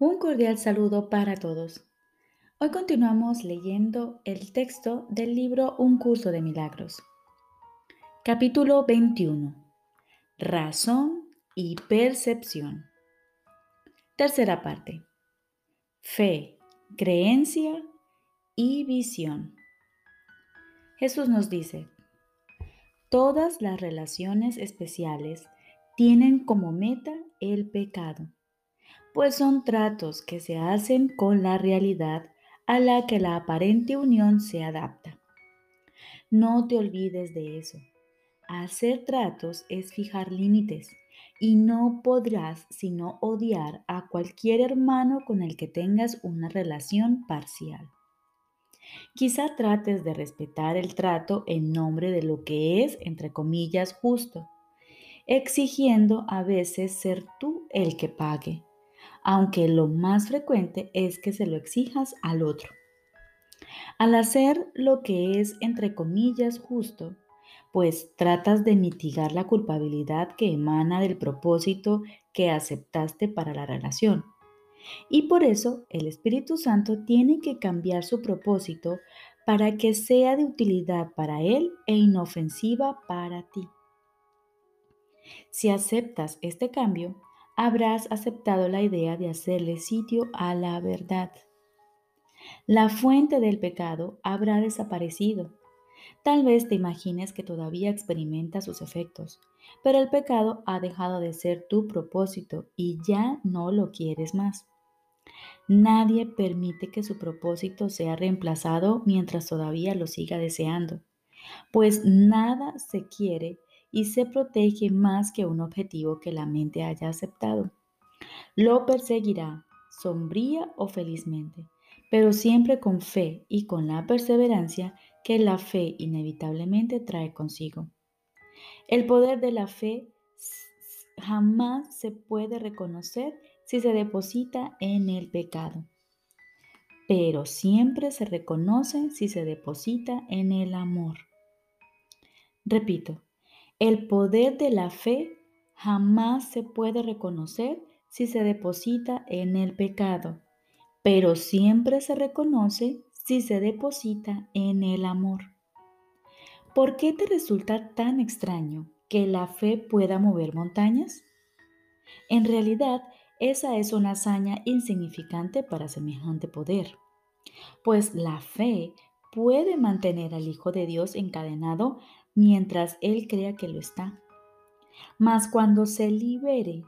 Un cordial saludo para todos. Hoy continuamos leyendo el texto del libro Un curso de milagros. Capítulo 21. Razón y percepción. Tercera parte. Fe, creencia y visión. Jesús nos dice, todas las relaciones especiales tienen como meta el pecado pues son tratos que se hacen con la realidad a la que la aparente unión se adapta. No te olvides de eso. Hacer tratos es fijar límites y no podrás sino odiar a cualquier hermano con el que tengas una relación parcial. Quizá trates de respetar el trato en nombre de lo que es, entre comillas, justo, exigiendo a veces ser tú el que pague aunque lo más frecuente es que se lo exijas al otro. Al hacer lo que es, entre comillas, justo, pues tratas de mitigar la culpabilidad que emana del propósito que aceptaste para la relación. Y por eso el Espíritu Santo tiene que cambiar su propósito para que sea de utilidad para Él e inofensiva para ti. Si aceptas este cambio, habrás aceptado la idea de hacerle sitio a la verdad. La fuente del pecado habrá desaparecido. Tal vez te imagines que todavía experimentas sus efectos, pero el pecado ha dejado de ser tu propósito y ya no lo quieres más. Nadie permite que su propósito sea reemplazado mientras todavía lo siga deseando, pues nada se quiere y se protege más que un objetivo que la mente haya aceptado. Lo perseguirá, sombría o felizmente, pero siempre con fe y con la perseverancia que la fe inevitablemente trae consigo. El poder de la fe jamás se puede reconocer si se deposita en el pecado, pero siempre se reconoce si se deposita en el amor. Repito, el poder de la fe jamás se puede reconocer si se deposita en el pecado, pero siempre se reconoce si se deposita en el amor. ¿Por qué te resulta tan extraño que la fe pueda mover montañas? En realidad, esa es una hazaña insignificante para semejante poder, pues la fe puede mantener al Hijo de Dios encadenado mientras él crea que lo está. Mas cuando se libere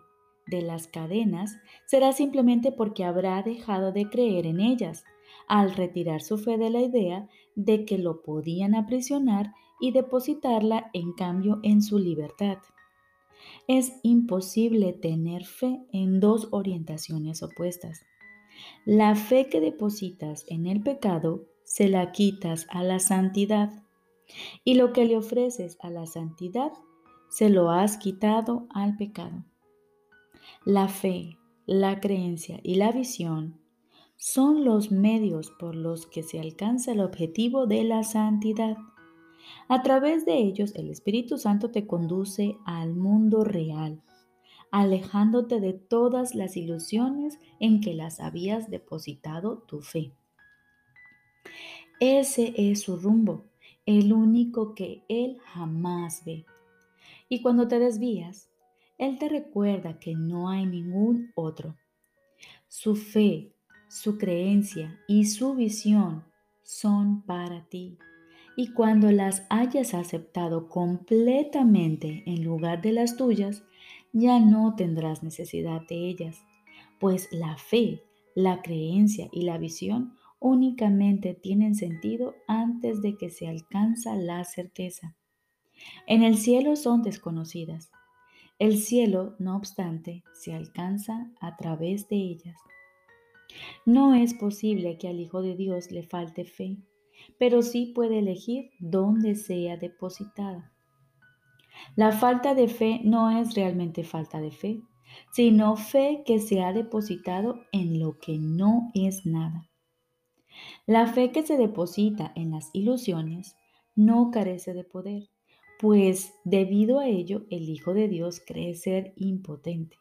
de las cadenas, será simplemente porque habrá dejado de creer en ellas, al retirar su fe de la idea de que lo podían aprisionar y depositarla en cambio en su libertad. Es imposible tener fe en dos orientaciones opuestas. La fe que depositas en el pecado se la quitas a la santidad y lo que le ofreces a la santidad, se lo has quitado al pecado. La fe, la creencia y la visión son los medios por los que se alcanza el objetivo de la santidad. A través de ellos el Espíritu Santo te conduce al mundo real, alejándote de todas las ilusiones en que las habías depositado tu fe. Ese es su rumbo el único que Él jamás ve. Y cuando te desvías, Él te recuerda que no hay ningún otro. Su fe, su creencia y su visión son para ti. Y cuando las hayas aceptado completamente en lugar de las tuyas, ya no tendrás necesidad de ellas, pues la fe, la creencia y la visión únicamente tienen sentido antes de que se alcanza la certeza. En el cielo son desconocidas. El cielo, no obstante, se alcanza a través de ellas. No es posible que al Hijo de Dios le falte fe, pero sí puede elegir dónde sea depositada. La falta de fe no es realmente falta de fe, sino fe que se ha depositado en lo que no es nada. La fe que se deposita en las ilusiones no carece de poder, pues debido a ello el Hijo de Dios cree ser impotente.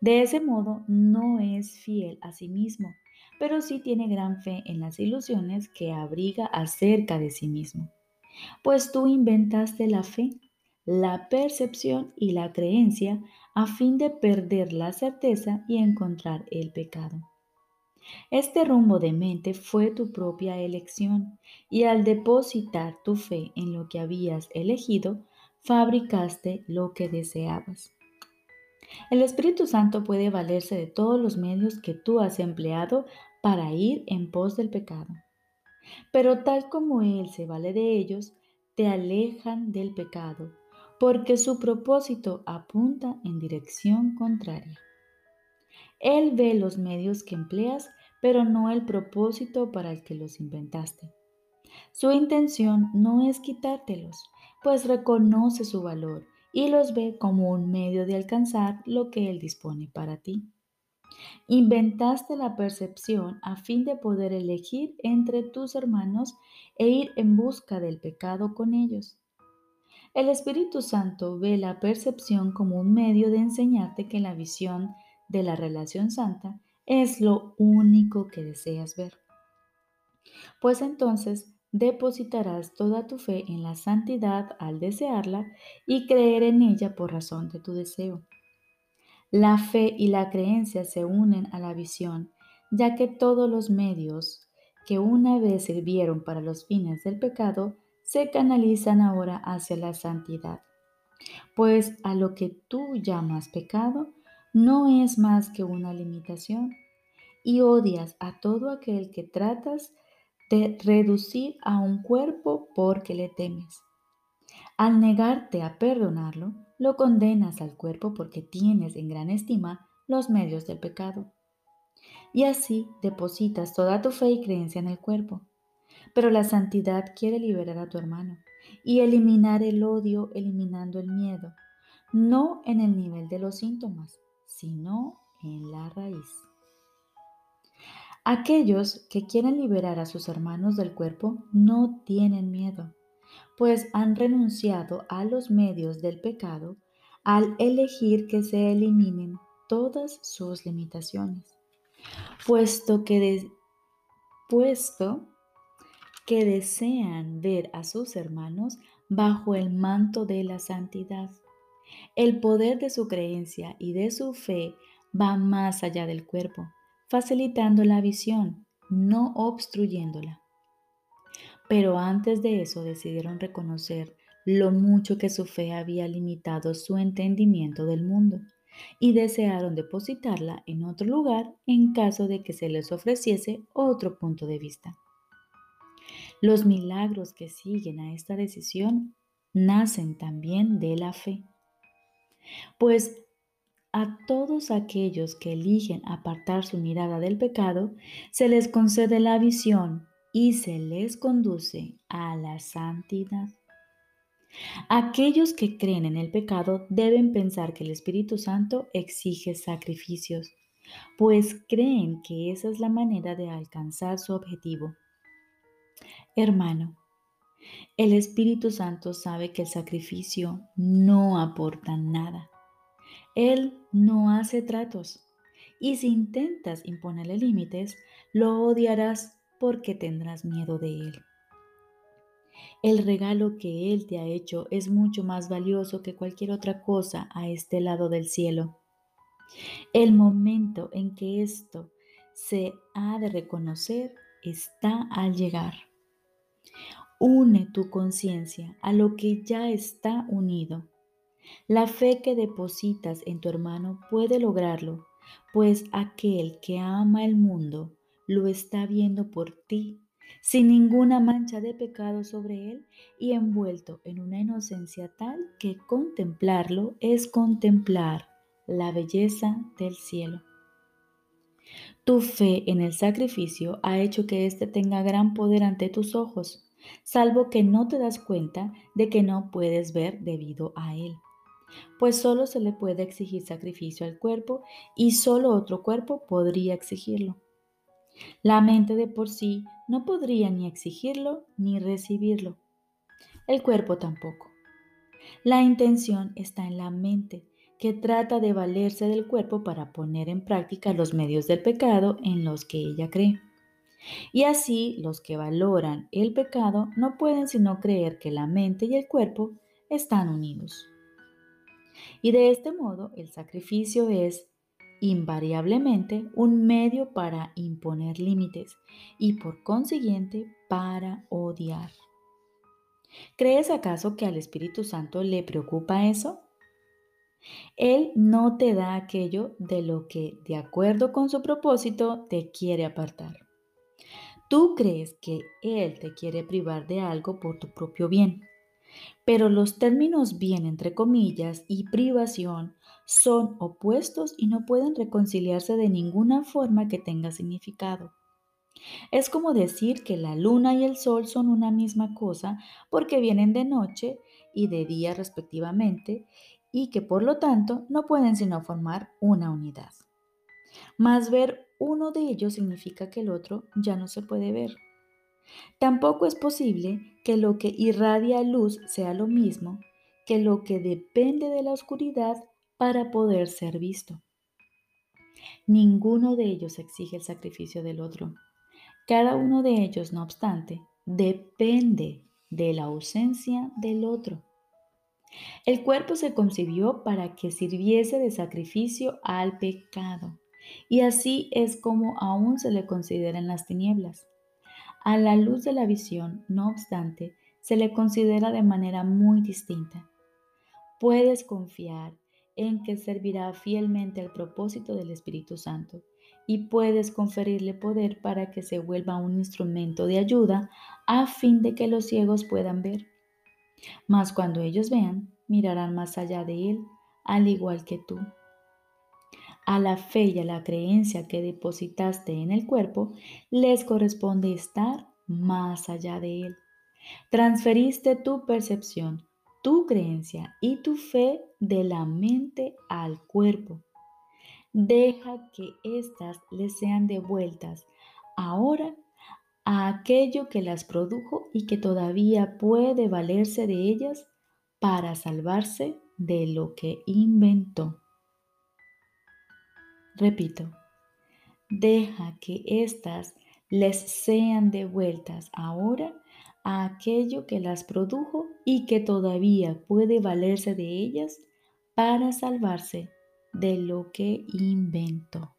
De ese modo no es fiel a sí mismo, pero sí tiene gran fe en las ilusiones que abriga acerca de sí mismo. Pues tú inventaste la fe, la percepción y la creencia a fin de perder la certeza y encontrar el pecado. Este rumbo de mente fue tu propia elección y al depositar tu fe en lo que habías elegido, fabricaste lo que deseabas. El Espíritu Santo puede valerse de todos los medios que tú has empleado para ir en pos del pecado. Pero tal como Él se vale de ellos, te alejan del pecado, porque su propósito apunta en dirección contraria. Él ve los medios que empleas, pero no el propósito para el que los inventaste. Su intención no es quitártelos, pues reconoce su valor y los ve como un medio de alcanzar lo que Él dispone para ti. Inventaste la percepción a fin de poder elegir entre tus hermanos e ir en busca del pecado con ellos. El Espíritu Santo ve la percepción como un medio de enseñarte que la visión de la relación santa es lo único que deseas ver. Pues entonces depositarás toda tu fe en la santidad al desearla y creer en ella por razón de tu deseo. La fe y la creencia se unen a la visión, ya que todos los medios que una vez sirvieron para los fines del pecado se canalizan ahora hacia la santidad. Pues a lo que tú llamas pecado no es más que una limitación y odias a todo aquel que tratas de reducir a un cuerpo porque le temes. Al negarte a perdonarlo, lo condenas al cuerpo porque tienes en gran estima los medios del pecado. Y así depositas toda tu fe y creencia en el cuerpo. Pero la santidad quiere liberar a tu hermano y eliminar el odio eliminando el miedo, no en el nivel de los síntomas, sino en la raíz. Aquellos que quieren liberar a sus hermanos del cuerpo no tienen miedo, pues han renunciado a los medios del pecado al elegir que se eliminen todas sus limitaciones, puesto que, puesto que desean ver a sus hermanos bajo el manto de la santidad. El poder de su creencia y de su fe va más allá del cuerpo facilitando la visión, no obstruyéndola. Pero antes de eso decidieron reconocer lo mucho que su fe había limitado su entendimiento del mundo y desearon depositarla en otro lugar en caso de que se les ofreciese otro punto de vista. Los milagros que siguen a esta decisión nacen también de la fe, pues a todos aquellos que eligen apartar su mirada del pecado, se les concede la visión y se les conduce a la santidad. Aquellos que creen en el pecado deben pensar que el Espíritu Santo exige sacrificios, pues creen que esa es la manera de alcanzar su objetivo. Hermano, el Espíritu Santo sabe que el sacrificio no aporta nada él no hace tratos. Y si intentas imponerle límites, lo odiarás porque tendrás miedo de él. El regalo que Él te ha hecho es mucho más valioso que cualquier otra cosa a este lado del cielo. El momento en que esto se ha de reconocer está al llegar. Une tu conciencia a lo que ya está unido la fe que depositas en tu hermano puede lograrlo, pues aquel que ama el mundo lo está viendo por ti, sin ninguna mancha de pecado sobre él y envuelto en una inocencia tal que contemplarlo es contemplar la belleza del cielo. Tu fe en el sacrificio ha hecho que éste tenga gran poder ante tus ojos, salvo que no te das cuenta de que no puedes ver debido a él pues solo se le puede exigir sacrificio al cuerpo y solo otro cuerpo podría exigirlo. La mente de por sí no podría ni exigirlo ni recibirlo. El cuerpo tampoco. La intención está en la mente, que trata de valerse del cuerpo para poner en práctica los medios del pecado en los que ella cree. Y así los que valoran el pecado no pueden sino creer que la mente y el cuerpo están unidos. Y de este modo el sacrificio es invariablemente un medio para imponer límites y por consiguiente para odiar. ¿Crees acaso que al Espíritu Santo le preocupa eso? Él no te da aquello de lo que, de acuerdo con su propósito, te quiere apartar. Tú crees que Él te quiere privar de algo por tu propio bien, pero los términos bien entre comillas y privación son opuestos y no pueden reconciliarse de ninguna forma que tenga significado. Es como decir que la luna y el sol son una misma cosa porque vienen de noche y de día respectivamente y que por lo tanto no pueden sino formar una unidad. Mas ver uno de ellos significa que el otro ya no se puede ver. Tampoco es posible que lo que irradia luz sea lo mismo que lo que depende de la oscuridad para poder ser visto. Ninguno de ellos exige el sacrificio del otro. Cada uno de ellos, no obstante, depende de la ausencia del otro. El cuerpo se concibió para que sirviese de sacrificio al pecado, y así es como aún se le considera en las tinieblas. A la luz de la visión, no obstante, se le considera de manera muy distinta. Puedes confiar en que servirá fielmente al propósito del Espíritu Santo y puedes conferirle poder para que se vuelva un instrumento de ayuda a fin de que los ciegos puedan ver. Mas cuando ellos vean, mirarán más allá de él, al igual que tú. A la fe y a la creencia que depositaste en el cuerpo les corresponde estar más allá de él. Transferiste tu percepción, tu creencia y tu fe de la mente al cuerpo deja que éstas les sean devueltas ahora a aquello que las produjo y que todavía puede valerse de ellas para salvarse de lo que inventó. Repito, deja que éstas les sean devueltas ahora a aquello que las produjo y que todavía puede valerse de ellas para salvarse de lo que invento.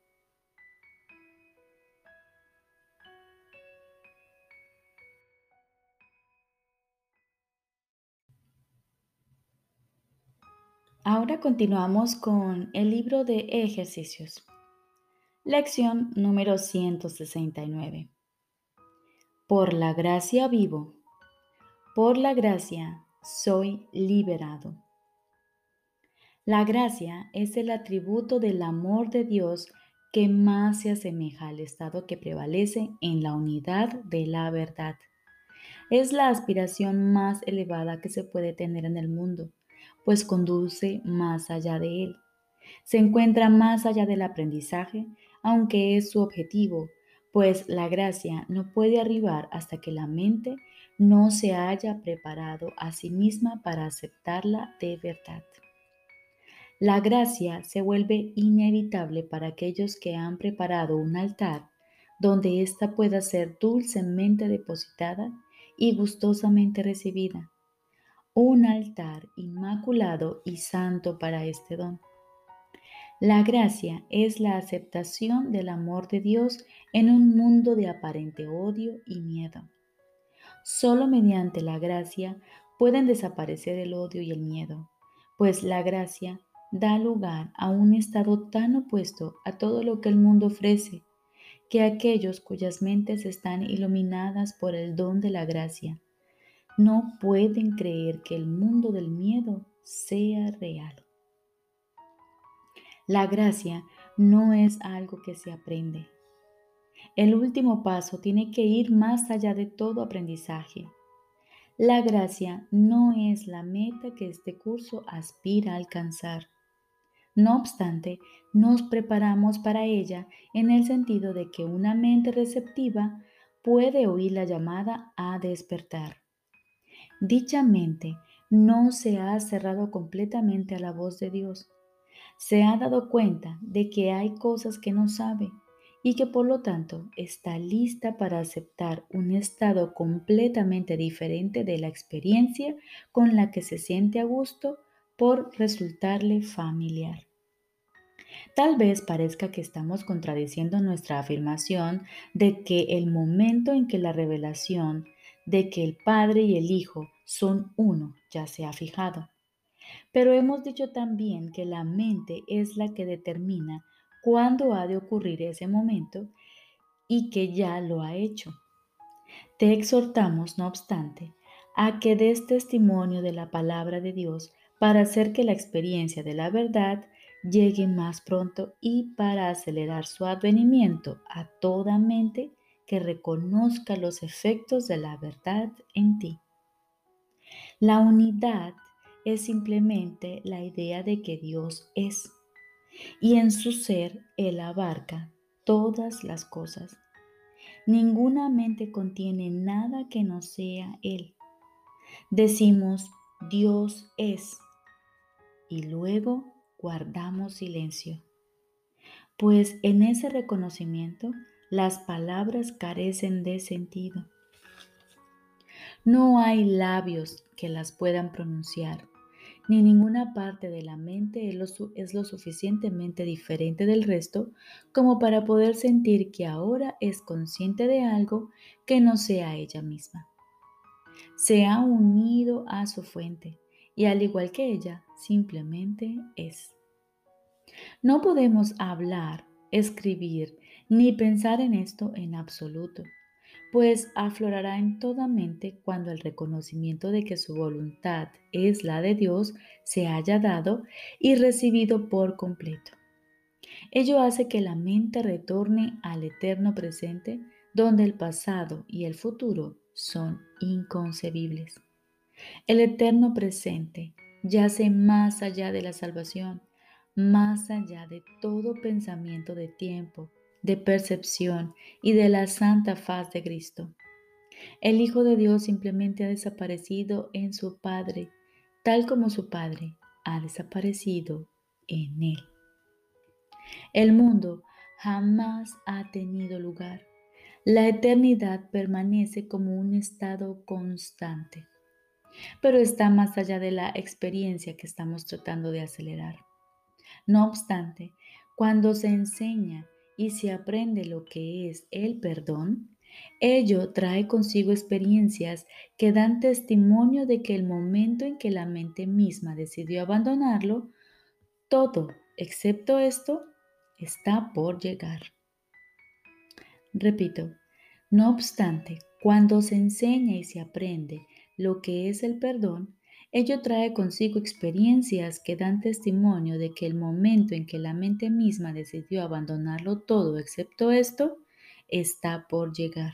Ahora continuamos con el libro de ejercicios. Lección número 169. Por la gracia vivo. Por la gracia soy liberado. La gracia es el atributo del amor de Dios que más se asemeja al estado que prevalece en la unidad de la verdad. Es la aspiración más elevada que se puede tener en el mundo, pues conduce más allá de él. Se encuentra más allá del aprendizaje, aunque es su objetivo, pues la gracia no puede arribar hasta que la mente no se haya preparado a sí misma para aceptarla de verdad. La gracia se vuelve inevitable para aquellos que han preparado un altar donde ésta pueda ser dulcemente depositada y gustosamente recibida. Un altar inmaculado y santo para este don. La gracia es la aceptación del amor de Dios en un mundo de aparente odio y miedo. Solo mediante la gracia pueden desaparecer el odio y el miedo, pues la gracia da lugar a un estado tan opuesto a todo lo que el mundo ofrece, que aquellos cuyas mentes están iluminadas por el don de la gracia no pueden creer que el mundo del miedo sea real. La gracia no es algo que se aprende. El último paso tiene que ir más allá de todo aprendizaje. La gracia no es la meta que este curso aspira a alcanzar. No obstante, nos preparamos para ella en el sentido de que una mente receptiva puede oír la llamada a despertar. Dicha mente no se ha cerrado completamente a la voz de Dios. Se ha dado cuenta de que hay cosas que no sabe y que por lo tanto está lista para aceptar un estado completamente diferente de la experiencia con la que se siente a gusto por resultarle familiar. Tal vez parezca que estamos contradiciendo nuestra afirmación de que el momento en que la revelación de que el Padre y el Hijo son uno ya se ha fijado. Pero hemos dicho también que la mente es la que determina cuándo ha de ocurrir ese momento y que ya lo ha hecho. Te exhortamos, no obstante, a que des testimonio de la palabra de Dios para hacer que la experiencia de la verdad llegue más pronto y para acelerar su advenimiento a toda mente que reconozca los efectos de la verdad en ti. La unidad es simplemente la idea de que Dios es y en su ser Él abarca todas las cosas. Ninguna mente contiene nada que no sea Él. Decimos, Dios es, y luego guardamos silencio, pues en ese reconocimiento las palabras carecen de sentido. No hay labios que las puedan pronunciar ni ninguna parte de la mente es lo, suficientemente diferente del resto como para poder sentir que ahora es consciente de algo que no sea ella misma. Se ha unido a su fuente y al igual que ella, simplemente es. No podemos hablar, escribir ni pensar en esto en absoluto pues aflorará en toda mente cuando el reconocimiento de que su voluntad es la de Dios se haya dado y recibido por completo. Ello hace que la mente retorne al eterno presente donde el pasado y el futuro son inconcebibles. El eterno presente yace más allá de la salvación, más allá de todo pensamiento de tiempo, de percepción y de la santa faz de Cristo. El Hijo de Dios simplemente ha desaparecido en su Padre, tal como su Padre ha desaparecido en Él. El mundo jamás ha tenido lugar. La eternidad permanece como un estado constante, pero está más allá de la experiencia que estamos tratando de acelerar. No obstante, cuando se enseña y se aprende lo que es el perdón, ello trae consigo experiencias que dan testimonio de que el momento en que la mente misma decidió abandonarlo, todo, excepto esto, está por llegar. Repito, no obstante, cuando se enseña y se aprende lo que es el perdón, Ello trae consigo experiencias que dan testimonio de que el momento en que la mente misma decidió abandonarlo todo excepto esto, está por llegar.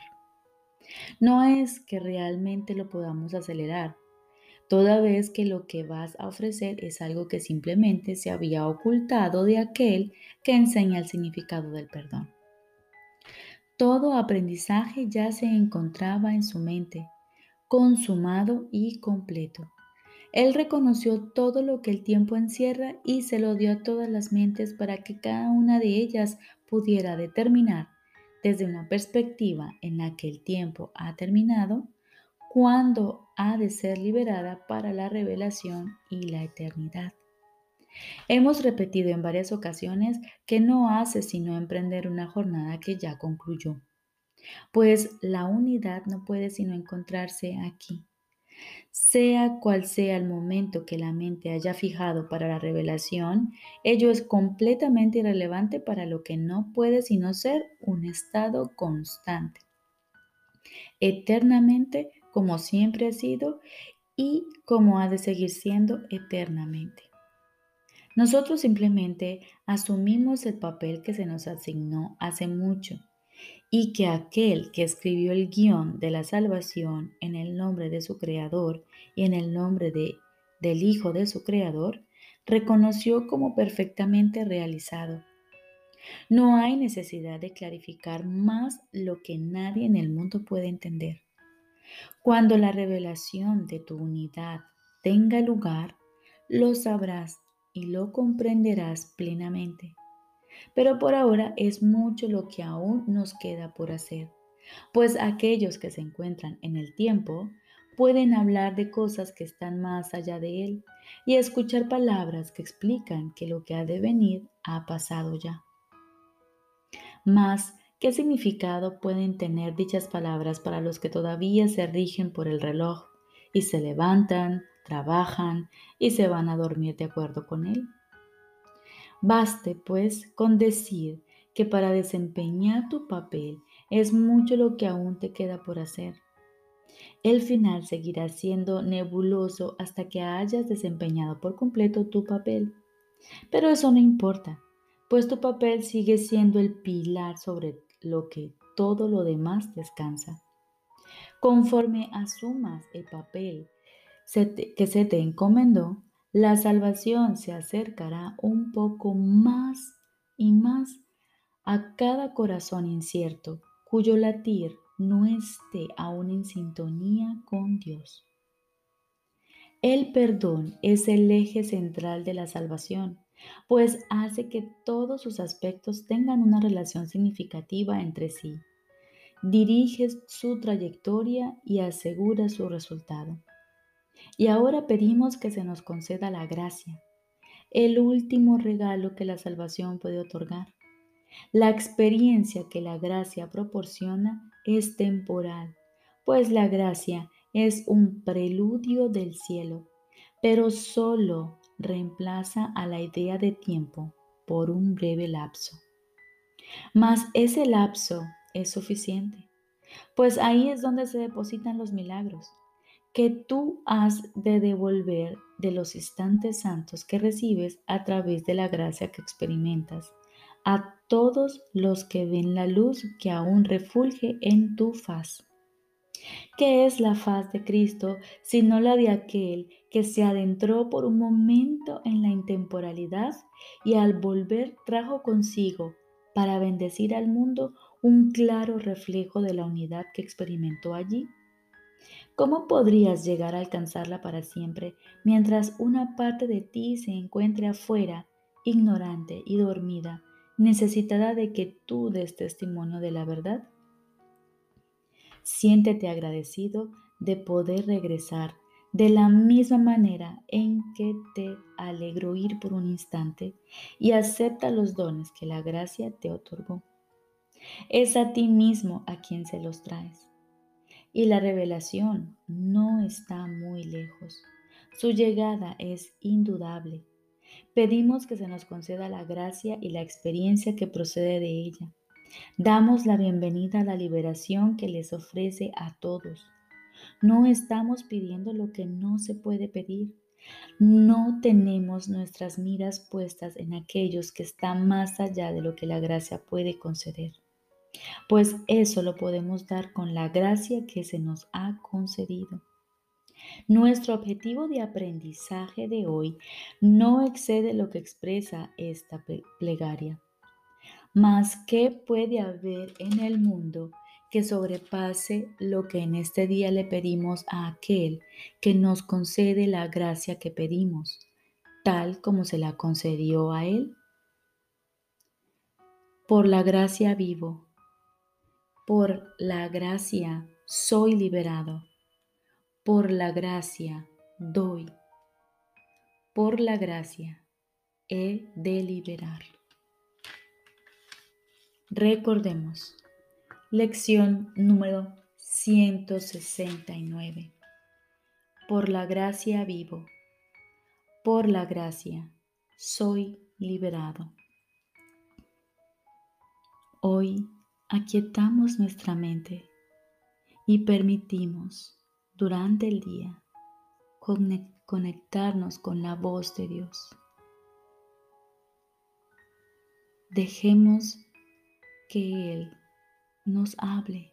No es que realmente lo podamos acelerar, toda vez que lo que vas a ofrecer es algo que simplemente se había ocultado de aquel que enseña el significado del perdón. Todo aprendizaje ya se encontraba en su mente, consumado y completo. Él reconoció todo lo que el tiempo encierra y se lo dio a todas las mentes para que cada una de ellas pudiera determinar, desde una perspectiva en la que el tiempo ha terminado, cuándo ha de ser liberada para la revelación y la eternidad. Hemos repetido en varias ocasiones que no hace sino emprender una jornada que ya concluyó, pues la unidad no puede sino encontrarse aquí sea cual sea el momento que la mente haya fijado para la revelación, ello es completamente irrelevante para lo que no puede sino ser un estado constante, eternamente como siempre ha sido y como ha de seguir siendo eternamente. Nosotros simplemente asumimos el papel que se nos asignó hace mucho y que aquel que escribió el guion de la salvación en el nombre de su Creador y en el nombre de, del Hijo de su Creador, reconoció como perfectamente realizado. No hay necesidad de clarificar más lo que nadie en el mundo puede entender. Cuando la revelación de tu unidad tenga lugar, lo sabrás y lo comprenderás plenamente. Pero por ahora es mucho lo que aún nos queda por hacer, pues aquellos que se encuentran en el tiempo pueden hablar de cosas que están más allá de él y escuchar palabras que explican que lo que ha de venir ha pasado ya. Mas, ¿qué significado pueden tener dichas palabras para los que todavía se rigen por el reloj y se levantan, trabajan y se van a dormir de acuerdo con él? Baste, pues, con decir que para desempeñar tu papel es mucho lo que aún te queda por hacer. El final seguirá siendo nebuloso hasta que hayas desempeñado por completo tu papel. Pero eso no importa, pues tu papel sigue siendo el pilar sobre lo que todo lo demás descansa. Conforme asumas el papel que se te encomendó, la salvación se acercará un poco más y más a cada corazón incierto cuyo latir no esté aún en sintonía con Dios. El perdón es el eje central de la salvación, pues hace que todos sus aspectos tengan una relación significativa entre sí. Dirige su trayectoria y asegura su resultado. Y ahora pedimos que se nos conceda la gracia, el último regalo que la salvación puede otorgar. La experiencia que la gracia proporciona es temporal, pues la gracia es un preludio del cielo, pero solo reemplaza a la idea de tiempo por un breve lapso. Mas ese lapso es suficiente, pues ahí es donde se depositan los milagros que tú has de devolver de los instantes santos que recibes a través de la gracia que experimentas a todos los que ven la luz que aún refulge en tu faz. ¿Qué es la faz de Cristo sino la de aquel que se adentró por un momento en la intemporalidad y al volver trajo consigo para bendecir al mundo un claro reflejo de la unidad que experimentó allí? ¿Cómo podrías llegar a alcanzarla para siempre mientras una parte de ti se encuentre afuera, ignorante y dormida, necesitada de que tú des testimonio de la verdad? Siéntete agradecido de poder regresar de la misma manera en que te alegró ir por un instante y acepta los dones que la gracia te otorgó. Es a ti mismo a quien se los traes y la revelación no está muy lejos. Su llegada es indudable. Pedimos que se nos conceda la gracia y la experiencia que procede de ella. Damos la bienvenida a la liberación que les ofrece a todos. No estamos pidiendo lo que no se puede pedir. No tenemos nuestras miras puestas en aquellos que están más allá de lo que la gracia puede conceder pues eso lo podemos dar con la gracia que se nos ha concedido. Nuestro objetivo de aprendizaje de hoy no excede lo que expresa esta plegaria. Mas, ¿qué puede haber en el mundo que sobrepase lo que en este día le pedimos a aquel que nos concede la gracia que pedimos, tal como se la concedió a él? Por la gracia vivo por la gracia soy liberado. Por la gracia doy. Por la gracia he de liberar. Recordemos, lección número 169. Por la gracia vivo. Por la gracia soy liberado. Hoy aquietamos nuestra mente y permitimos durante el día conectarnos con la voz de Dios. Dejemos que Él nos hable.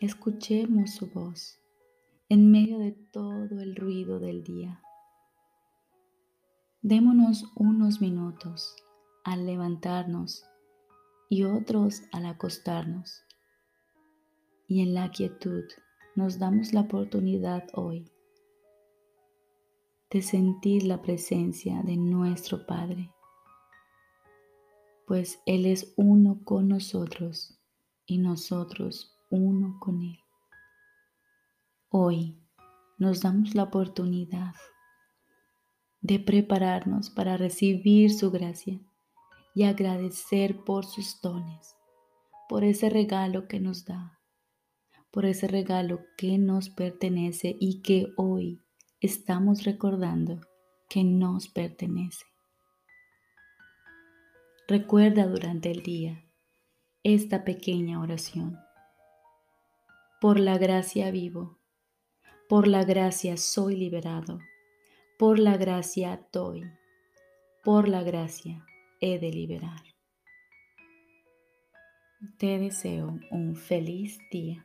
Escuchemos su voz en medio de todo el ruido del día. Démonos unos minutos al levantarnos y otros al acostarnos. Y en la quietud nos damos la oportunidad hoy de sentir la presencia de nuestro Padre, pues Él es uno con nosotros y nosotros uno con Él. Hoy nos damos la oportunidad de prepararnos para recibir su gracia y agradecer por sus dones, por ese regalo que nos da, por ese regalo que nos pertenece y que hoy estamos recordando que nos pertenece. Recuerda durante el día esta pequeña oración. Por la gracia vivo, por la gracia soy liberado, por la gracia doy, por la gracia he de liberar. Te deseo un feliz día.